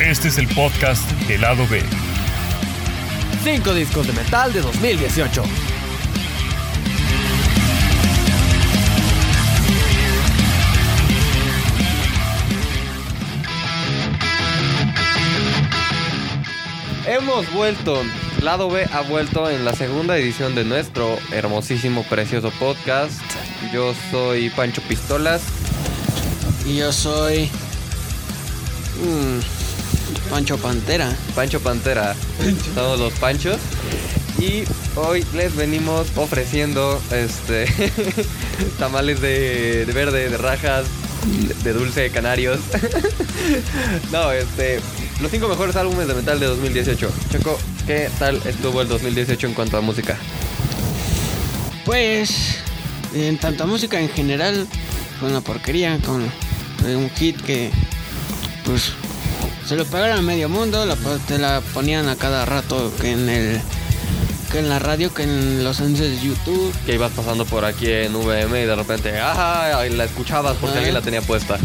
Este es el podcast del lado B. Cinco discos de metal de 2018. Hemos vuelto, Lado B ha vuelto en la segunda edición de nuestro hermosísimo, precioso podcast. Yo soy Pancho Pistolas. Y yo soy. mm, Pancho Pantera. Pancho Pantera. Somos los Panchos. Y hoy les venimos ofreciendo este tamales de, de verde, de rajas, de dulce de canarios. no, este. Los cinco mejores álbumes de metal de 2018. Choco, ¿qué tal estuvo el 2018 en cuanto a música? Pues. En tanto a música en general, fue una porquería, con un hit que. Pues. Se lo pagaron a medio mundo, la, te la ponían a cada rato que en el. Que en la radio, que en los anuncios de YouTube. Que ibas pasando por aquí en VM y de repente, ajá, la escuchabas porque Ah. alguien la tenía puesta.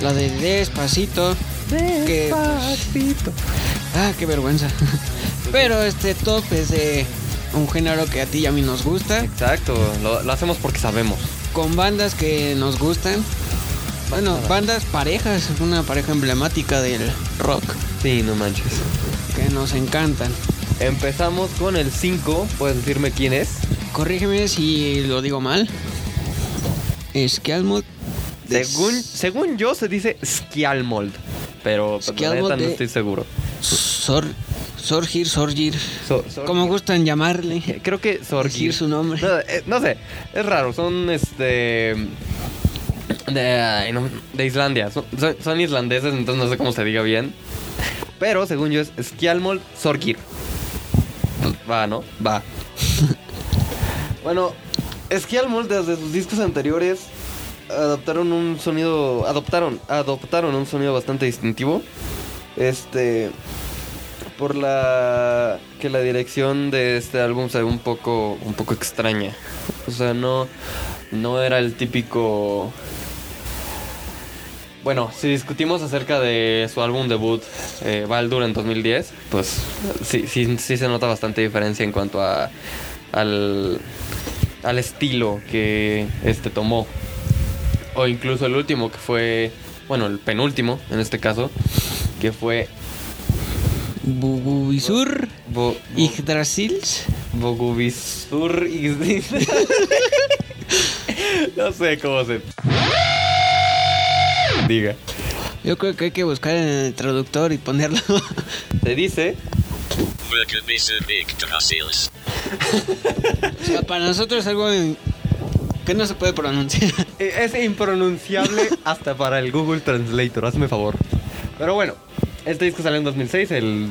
La de Despacito. Que, pues, Ah, qué vergüenza. Pero este top es de un género que a ti y a mí nos gusta, Exacto, lo, lo hacemos porque sabemos. con bandas que nos gustan. Bueno, bandas parejas, una pareja emblemática del rock Sí, no manches. que nos encantan. Empezamos con el 5, ¿puedes decirme quién es? Corrígeme si lo digo mal. Skialmod de Según, según yo se dice Skialmold, pero pero Skialmold neta no estoy seguro. Sor Sorgir, Sorgir, So- Sorgir. como gustan llamarle. Creo que Sorgir. Decir su nombre. No, eh, no sé, es raro, son este... De, Islandia, son, son- islandeses, entonces no sé cómo se diga bien. Pero según yo es Skialmold Sorgir. Pues, Va, ¿no? Va. bueno, Skialmold desde sus discos anteriores adoptaron un sonido, adoptaron, adoptaron un sonido bastante distintivo. Este, por la que la dirección de este álbum se ve un poco, un poco extraña. O sea, no, no era el típico. Bueno, si discutimos acerca de su álbum debut, eh, Baldur, en 2010, pues sí, sí, sí se nota bastante diferencia en cuanto a al, al estilo que este tomó. O incluso el último, que fue, bueno, el penúltimo en este caso, que fue Bububisur Bo- Yggdrasils. Bogubisur No sé cómo se diga. Yo creo que hay que buscar en el traductor y ponerlo. Se dice Yggdrasilis. o sea, para nosotros es algo que no se puede pronunciar. eh, es impronunciable hasta para el Google Translator, hazme favor. Pero bueno, este disco salió en 2006, el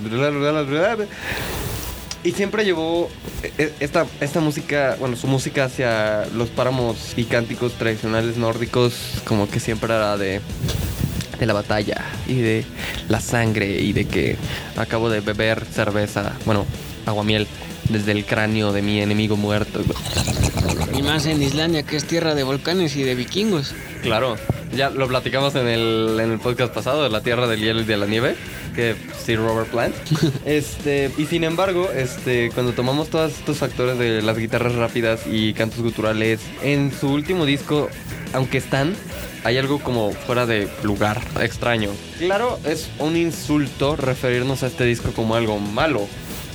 y siempre llevó eh, esta, esta música, bueno, su música hacia los páramos y cánticos tradicionales nórdicos, como que siempre era de, de la batalla y de la sangre y de que acabo de beber cerveza, bueno, aguamiel, desde el cráneo de mi enemigo muerto. Y más en Islandia, que es tierra de volcanes y de vikingos. Claro, ya lo platicamos en el, en el podcast pasado de la tierra del hielo y de la nieve, que sí Robert Plant. Este, y sin embargo, este, cuando tomamos todos estos factores de las guitarras rápidas y cantos guturales, en su último disco, aunque están, hay algo como fuera de lugar, extraño. Claro, es un insulto referirnos a este disco como algo malo.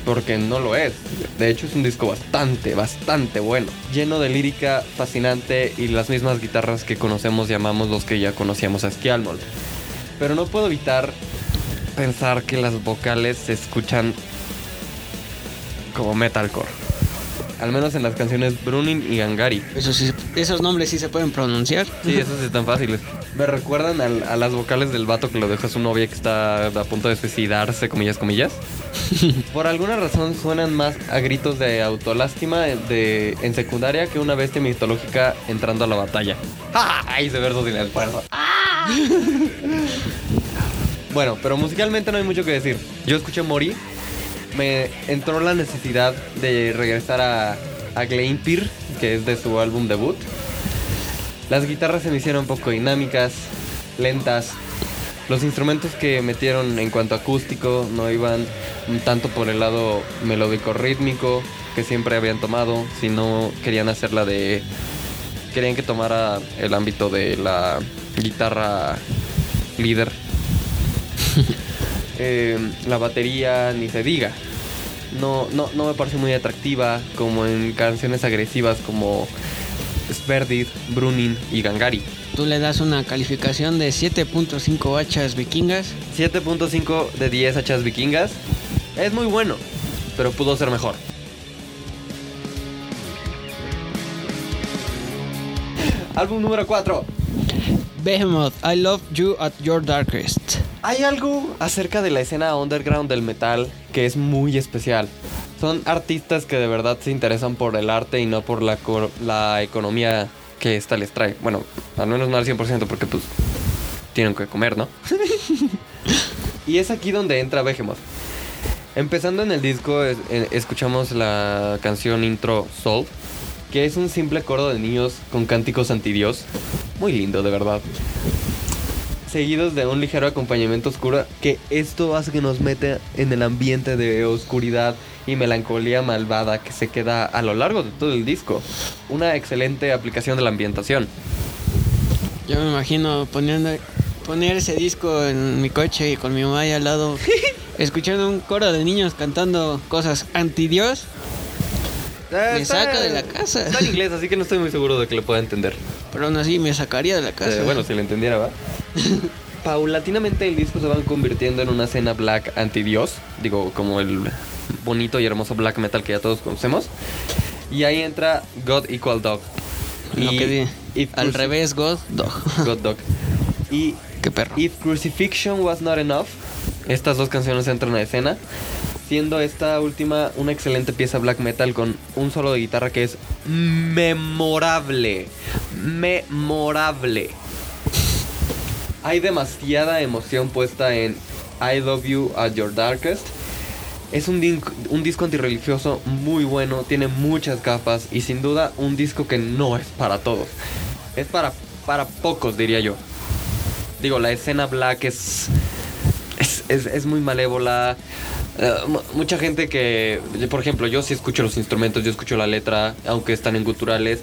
Porque no lo es. De hecho, es un disco bastante, bastante bueno. Lleno de lírica fascinante y las mismas guitarras que conocemos llamamos los que ya conocíamos a Skialmold. Pero no puedo evitar pensar que las vocales se escuchan como metalcore. Al menos en las canciones Brunin y Gangari. Eso sí, esos nombres sí se pueden pronunciar. Sí, esos sí están fáciles. Me recuerdan a, las vocales del vato que lo dejó a su novia que está a punto de suicidarse, comillas, comillas. Por alguna razón suenan más a gritos de autolástima de, en secundaria que una bestia mitológica entrando a la batalla. ¡Ja! Ahí se verso sin esfuerzo. ¡Ah! bueno, pero musicalmente no hay mucho que decir. Yo escuché Mori, me entró la necesidad de regresar a, a Gleipnir, que es de su álbum debut. Las guitarras se me hicieron un poco dinámicas, lentas, Los instrumentos que metieron en cuanto acústico no iban tanto por el lado melódico rítmico que siempre habían tomado, sino querían hacerla de querían que tomara el ámbito de la guitarra líder. Eh, la batería ni se diga. No, no, no me parece muy atractiva como en canciones agresivas como Sverdid, Brunin y Gangari. Tú le das una calificación de 7.5 hachas vikingas. 7.5 de 10 hachas vikingas. Es muy bueno, pero pudo ser mejor. Álbum número 4. Behemoth, I Love You at Your Darkest. Hay algo acerca de la escena underground del metal que es muy especial. Son artistas que de verdad se interesan por el arte y no por la, economía que esta les trae. Bueno, al menos no al 100% porque pues tienen que comer, ¿no? y es aquí donde entra Behemoth. Empezando en el disco es- eh, escuchamos la canción intro Soul, que es un simple coro de niños con cánticos antidios. Muy lindo, de verdad seguidos de un ligero acompañamiento oscuro que esto hace que nos meta en el ambiente de oscuridad y melancolía malvada que se queda a lo largo de todo el disco. Una excelente aplicación de la ambientación. Yo me imagino poniendo poner ese disco en mi coche y con mi mamá ahí al lado, escuchando un coro de niños cantando cosas anti Dios. Me saca de la casa. Está en inglés, así que no estoy muy seguro de que lo pueda entender. Pero aún así me sacaría de la casa. Eh, bueno, si lo entendiera, ¿va? Paulatinamente el disco se va convirtiendo en una escena black anti-dios. Digo, como el bonito y hermoso black metal que ya todos conocemos. Y ahí entra God Equal Dog. Lo que Al revés, God Dog. God Dog. Y Qué perro. If Crucifixion Was Not Enough, estas dos canciones entran a escena, siendo esta última una excelente pieza black metal con un solo de guitarra que es memorable. Memorable. Hay demasiada emoción puesta en I Love You at Your Darkest. Es un, un disco antirreligioso muy bueno, tiene muchas capas y sin duda un disco que no es para todos. Es para, para pocos, diría yo. Digo, la escena black es. Es, es- muy malévola. Eh, mu- mucha gente que. Por ejemplo, yo sí escucho los instrumentos, yo escucho la letra, aunque están en guturales.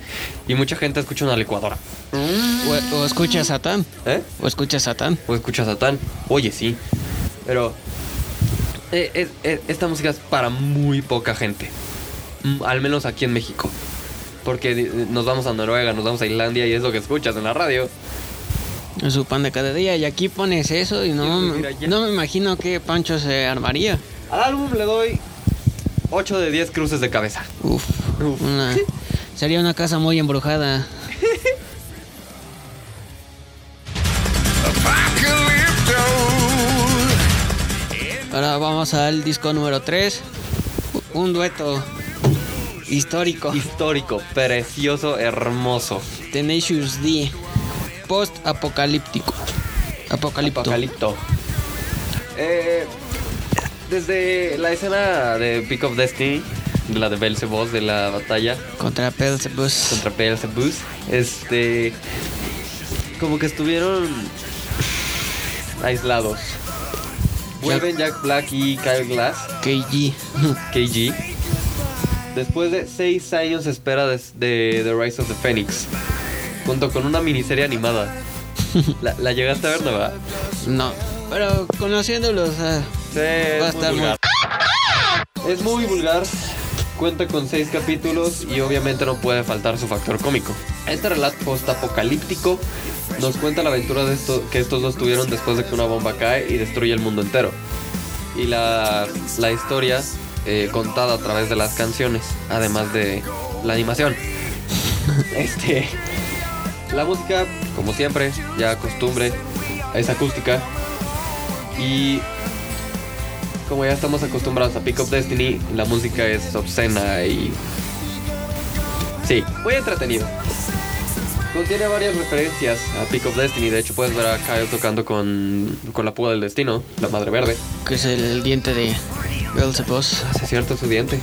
Y mucha gente escucha una licuadora. O, o escucha a Satán. ¿Eh? O escucha a Satán. O escucha a Satán. Oye, sí. Pero. eh, es- es- esta música es para muy poca gente. Mm, Al menos aquí en México. Porque nos vamos a Noruega, nos vamos a Islandia y es lo que escuchas en la radio. Es su pan de cada día. Y aquí pones eso y no, Sí, mira, no me imagino que Pancho se armaría. Al álbum le doy 8 de 10 cruces de cabeza. Uf. Uf. Una, sería una casa muy embrujada. Ahora vamos al disco número 3. Un dueto histórico. Histórico, precioso, hermoso. Tenacious D. Post apocalíptico. Apocalipto. Apocalipto. Eh, desde la escena de Peak of Destiny, de la de Belzebos, de la batalla Contra Beelzebus. contra Beelzebus, este. Como que estuvieron aislados. Vuelven Jack Black y Kyle Glass, KG. KG. Después de seis años de espera de, de The Rise of the Phoenix, junto con una miniserie animada. La, la llegaste a ver, ¿no? verdad? No. Pero conociéndolos. ah, Sí, Va a es estar muy- vulgar. Es muy vulgar. Cuenta con seis capítulos y obviamente no puede faltar su factor cómico. Este relato post-apocalíptico nos cuenta la aventura de esto, que estos dos tuvieron después de que una bomba cae y destruye el mundo entero. Y la, la historia eh, contada a través de las canciones, además de la animación. Este. La música, como siempre, ya costumbre, es acústica. Y como ya estamos acostumbrados a Pick Up Destiny, la música es obscena y. Sí, muy entretenido. Contiene varias referencias a Pick Up Destiny. De hecho, puedes ver a Kyle tocando con, con la púa del destino, la madre verde. Que es el diente de Beelzebus. Hace cierto su diente.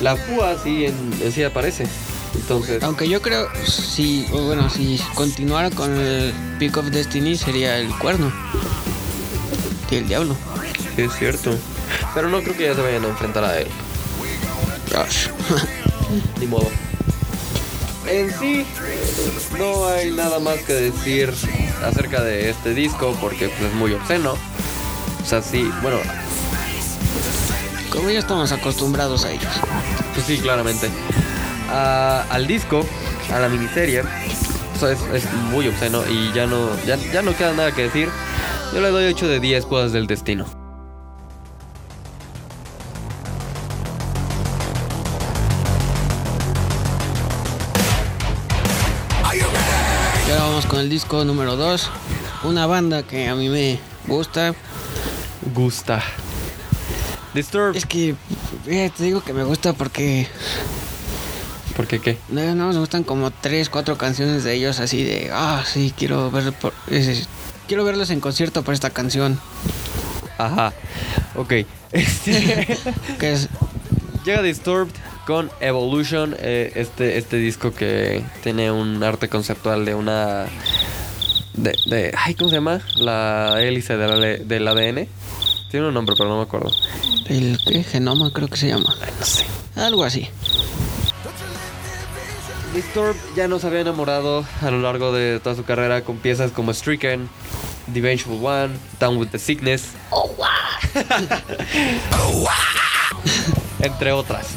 La púa sí en, en sí aparece. Entonces, Aunque yo creo, si, bueno, si continuara con el Peak of Destiny sería el cuerno. Y el diablo. sí es cierto. Pero no creo que ya se vayan a enfrentar a él. Gosh. Ni modo. En sí, no hay nada más que decir acerca de este disco porque pues, es muy obsceno. O sea, sí, bueno, Como ya estamos acostumbrados a ellos. pues sí, claramente. A- al disco, a la miniserie, o sea, es, es muy obsceno y ya no, ya, ya no queda nada que decir. Yo le doy 8 de 10 cosas del destino. Y ahora vamos con el disco número 2. Una banda que a mí me gusta. Gusta. Disturbed. Es que eh, te digo que me gusta porque ¿Por qué qué? no, no, me gustan como 3, 4 canciones de ellos así de, ah, sí, quiero ver por, quiero verlos en concierto por esta canción. Ajá. Ok. Este, Que es llega Disturbed con Evolution, eh, este, este disco que tiene un arte conceptual de una... De, de, ay, ¿cómo se llama? La hélice de la- del ADN. Tiene un nombre, pero no me acuerdo. el ¿qué? genoma, creo que se llama. No sé. Algo así. Disturbed ya nos había enamorado a lo largo de toda su carrera con piezas como Stricken, The Vengeful One, Down with the Sickness. Entre otras.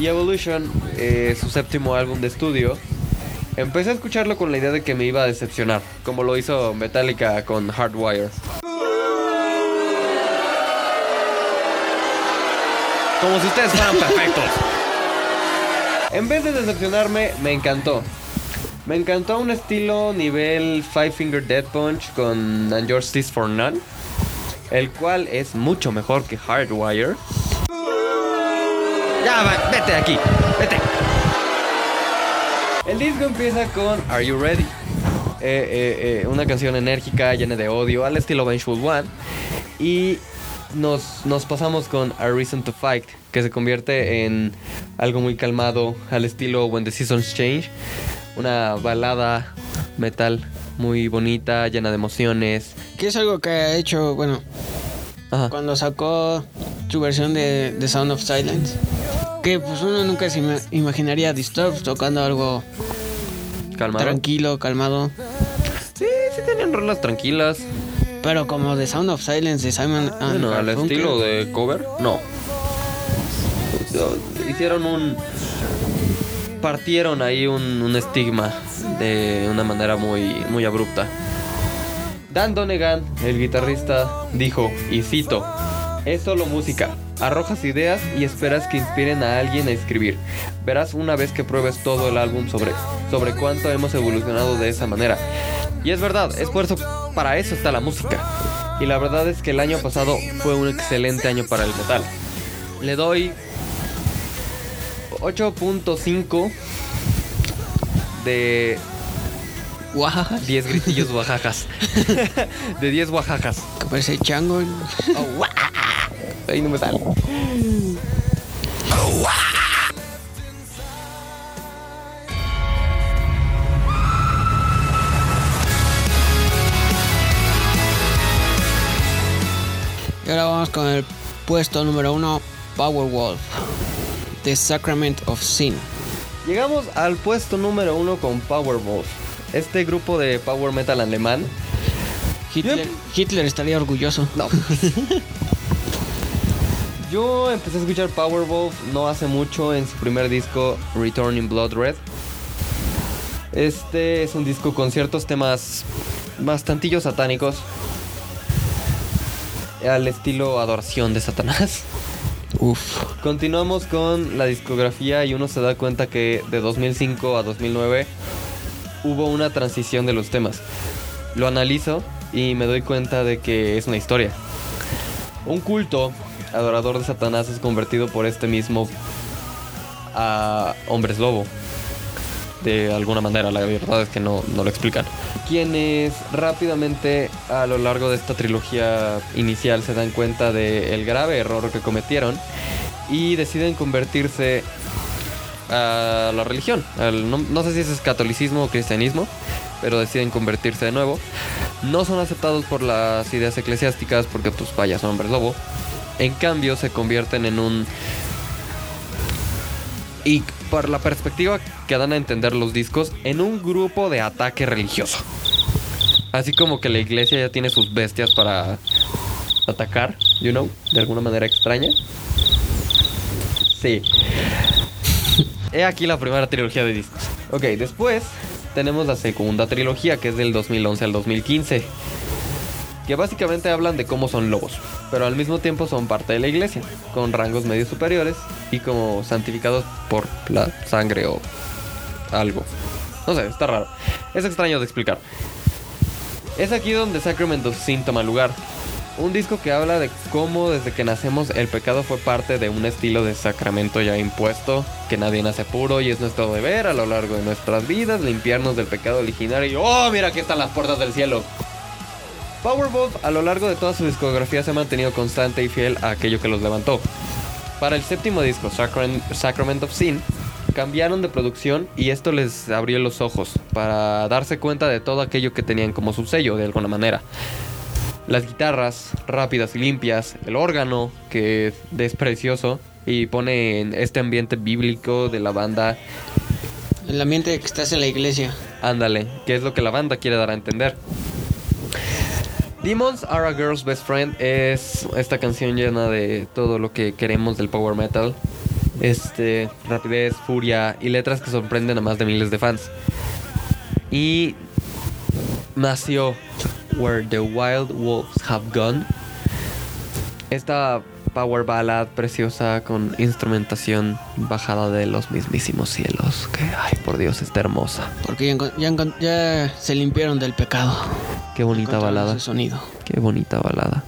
Y Evolution, eh, su séptimo álbum de estudio, empecé a escucharlo con la idea de que me iba a decepcionar, como lo hizo Metallica con Hardwire. Como si ustedes fueran perfectos. En vez de decepcionarme, me encantó. Me encantó un estilo nivel Five Finger Dead Punch con And Justice for None, el cual es mucho mejor que Hardwire. Ya, va, vete aquí, vete. El disco empieza con Are You Ready? Eh, eh, eh, una canción enérgica, llena de odio, al estilo Vengeful One. Y nos, nos pasamos con A Reason to Fight, que se convierte en algo muy calmado, al estilo When the Seasons Change. Una balada metal muy bonita, llena de emociones. Que es algo que ha hecho, bueno, Ajá. cuando sacó su versión de The Sound of Silence. Que pues uno nunca se ima- imaginaría Disturbed tocando algo Calmado. tranquilo, calmado. Sí, sí tenían rolas tranquilas. Pero como The Sound of Silence de Simon and Bueno, al estilo de cover, no. Hicieron un. Partieron ahí un, un estigma de una manera muy, muy abrupta. Dan Donegan, el guitarrista, dijo, y cito, es solo música. Arrojas ideas y esperas que inspiren a alguien a escribir. Verás una vez que pruebes todo el álbum sobre, sobre cuánto hemos evolucionado de esa manera. Y es verdad, es por eso, para eso está la música. Y la verdad es que el año pasado fue un excelente año para el metal. Le doy 8.5 de Oaxaca, 10 gritillos oaxacas. de 10 oaxacas. que parece chango. Ahí no me sale. Y ahora vamos con el puesto número uno, Powerwolf. The Sacrament of Sin. Llegamos al puesto número uno con Powerwolf. Este grupo de power metal alemán. Hitler, Hitler estaría orgulloso. No. Yo empecé a escuchar Powerwolf no hace mucho en su primer disco Returning Blood Red. Este es un disco con ciertos temas bastantillos satánicos. Al estilo adoración de Satanás. Uf. Continuamos con la discografía y uno se da cuenta que de 2005 a 2009 hubo una transición de los temas. Lo analizo y me doy cuenta de que es una historia. Un culto adorador de Satanás es convertido por este mismo a hombres lobo. De alguna manera, la verdad es que no, no lo explican. Quienes rápidamente a lo largo de esta trilogía inicial se dan cuenta del grave error que cometieron y deciden convertirse a la religión. Al- no, no sé si es catolicismo o cristianismo, pero deciden convertirse de nuevo. No son aceptados por las ideas eclesiásticas porque pues vaya, son hombres lobo. En cambio se convierten en un... Y por la perspectiva que dan a entender los discos, en un grupo de ataque religioso. Así como que la iglesia ya tiene sus bestias para atacar, you know, de alguna manera extraña. Sí. He aquí la primera trilogía de discos. Ok, después tenemos la segunda trilogía que es del 2011 al 2015. Que básicamente hablan de cómo son lobos, pero al mismo tiempo son parte de la iglesia, con rangos medio superiores y como santificados por la sangre o algo. No sé, está raro. Es extraño de explicar. Es aquí donde Sacrament of Sin toma lugar. Un disco que habla de cómo desde que nacemos el pecado fue parte de un estilo de sacramento ya impuesto, que nadie nace puro y es nuestro deber a lo largo de nuestras vidas limpiarnos del pecado originario y ¡oh, mira aquí están las puertas del cielo! Powerwolf a lo largo de toda su discografía se ha mantenido constante y fiel a aquello que los levantó. Para el séptimo disco, Sacrament, Sacrament of Sin, cambiaron de producción y esto les abrió los ojos para darse cuenta de todo aquello que tenían como su sello de alguna manera. Las guitarras rápidas y limpias, el órgano que es precioso y pone en este ambiente bíblico de la banda, El ambiente que estás en la iglesia. ándale, que es lo que la banda quiere dar a entender. Demons Are a Girl's Best Friend es esta canción llena de todo lo que queremos del power metal. Este, rapidez, furia y letras que sorprenden a más de miles de fans. Y nació Where the Wild Wolves Have Gone. Esta power ballad preciosa con instrumentación bajada de los mismísimos cielos. Que, ay, por Dios, está hermosa. Porque ya, se limpiaron del pecado. Qué bonita balada. ese sonido. Qué bonita balada.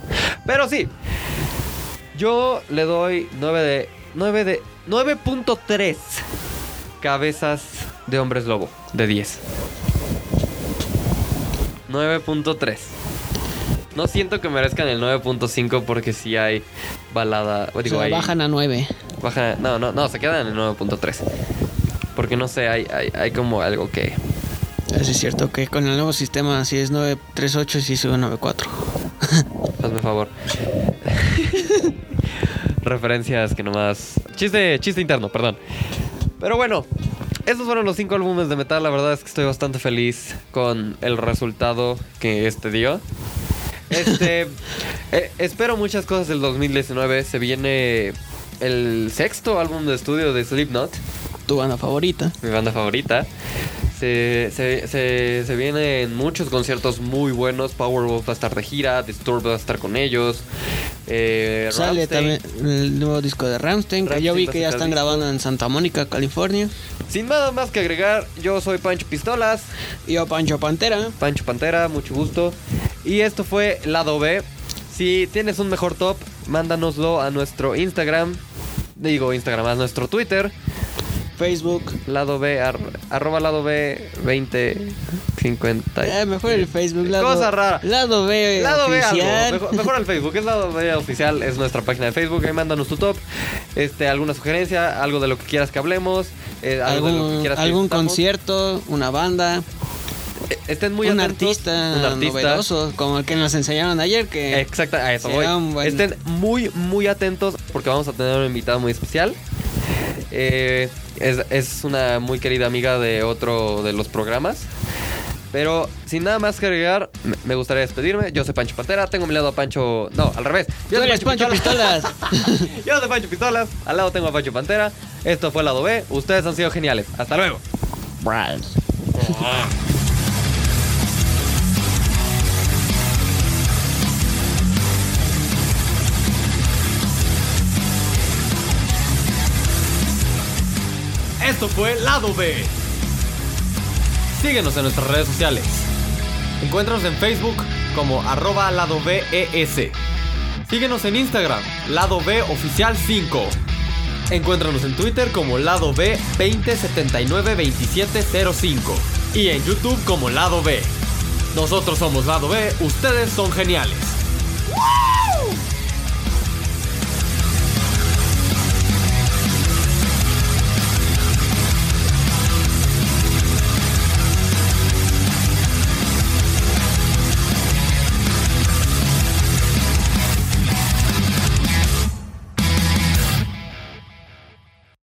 Pero sí. Yo le doy 9 de 9 de 9.3 cabezas de hombres lobo de 10. 9.3. No siento que merezcan el 9.5 porque sí hay balada, O digo, sea, hay- bajan a 9. baja- no, no, no, se quedan en el 9.3. Porque no sé, hay, hay, hay como algo que Eso es cierto que con el nuevo sistema, si es 938, sí sube a 94. Hazme favor. Referencias que nomás. Chiste, chiste interno, perdón. Pero bueno, estos fueron los cinco álbumes de metal. La verdad es que estoy bastante feliz con el resultado que este dio. Este. eh, espero muchas cosas del 2019. Se viene el sexto álbum de estudio de Slipknot Tu banda favorita. mi banda favorita. Se, se, se, se vienen muchos conciertos muy buenos. Powerwolf va a estar de gira, Disturbed va a estar con ellos. Eh, Sale también el nuevo disco de Ramstein, que yo vi que ya están grabando en Santa Mónica, California. Sin nada más que agregar, yo soy Pancho Pistolas, Y yo, Pancho Pantera. Pancho Pantera, mucho gusto. Y esto fue Lado B. Si tienes un mejor top, mándanoslo a nuestro Instagram. Digo Instagram, a nuestro Twitter. Facebook. Lado B, ar- arroba lado B 2050. Eh, mejor el Facebook. Lado, Cosa rara. Lado B Lado B oficial. Mejor, mejor al Facebook. Es Lado B oficial. Es nuestra página de Facebook. Ahí mándanos tu top. Este, alguna sugerencia, algo de lo que quieras que hablemos. eh, algo de lo que algún quieras que algún discutamos. concierto, una banda, Eh, Estén muy un atentos. artista, Un artista. novedoso, como el que nos enseñaron ayer, que Exacto, a eso voy. buen- Estén muy, muy atentos porque vamos a tener un invitado muy especial. Eh, es, es una muy querida amiga de otro de los programas. Pero sin nada más que agregar, me- gustaría despedirme. Yo soy Pancho Pantera, tengo a mi lado a Pancho. No, al revés. tú soy Pancho Pistolas. Yo soy Pancho Pistolas, al lado tengo a Pancho Pantera. Esto fue el lado B. Ustedes han sido geniales. Hasta luego. Esto fue Lado B. Síguenos en nuestras redes sociales. Encuéntranos en Facebook como arroba lado BES. Síguenos en Instagram, lado B oficial 5. Encuéntranos en Twitter como lado B 20792705. Y en YouTube como lado B. Nosotros somos lado B, ustedes son geniales.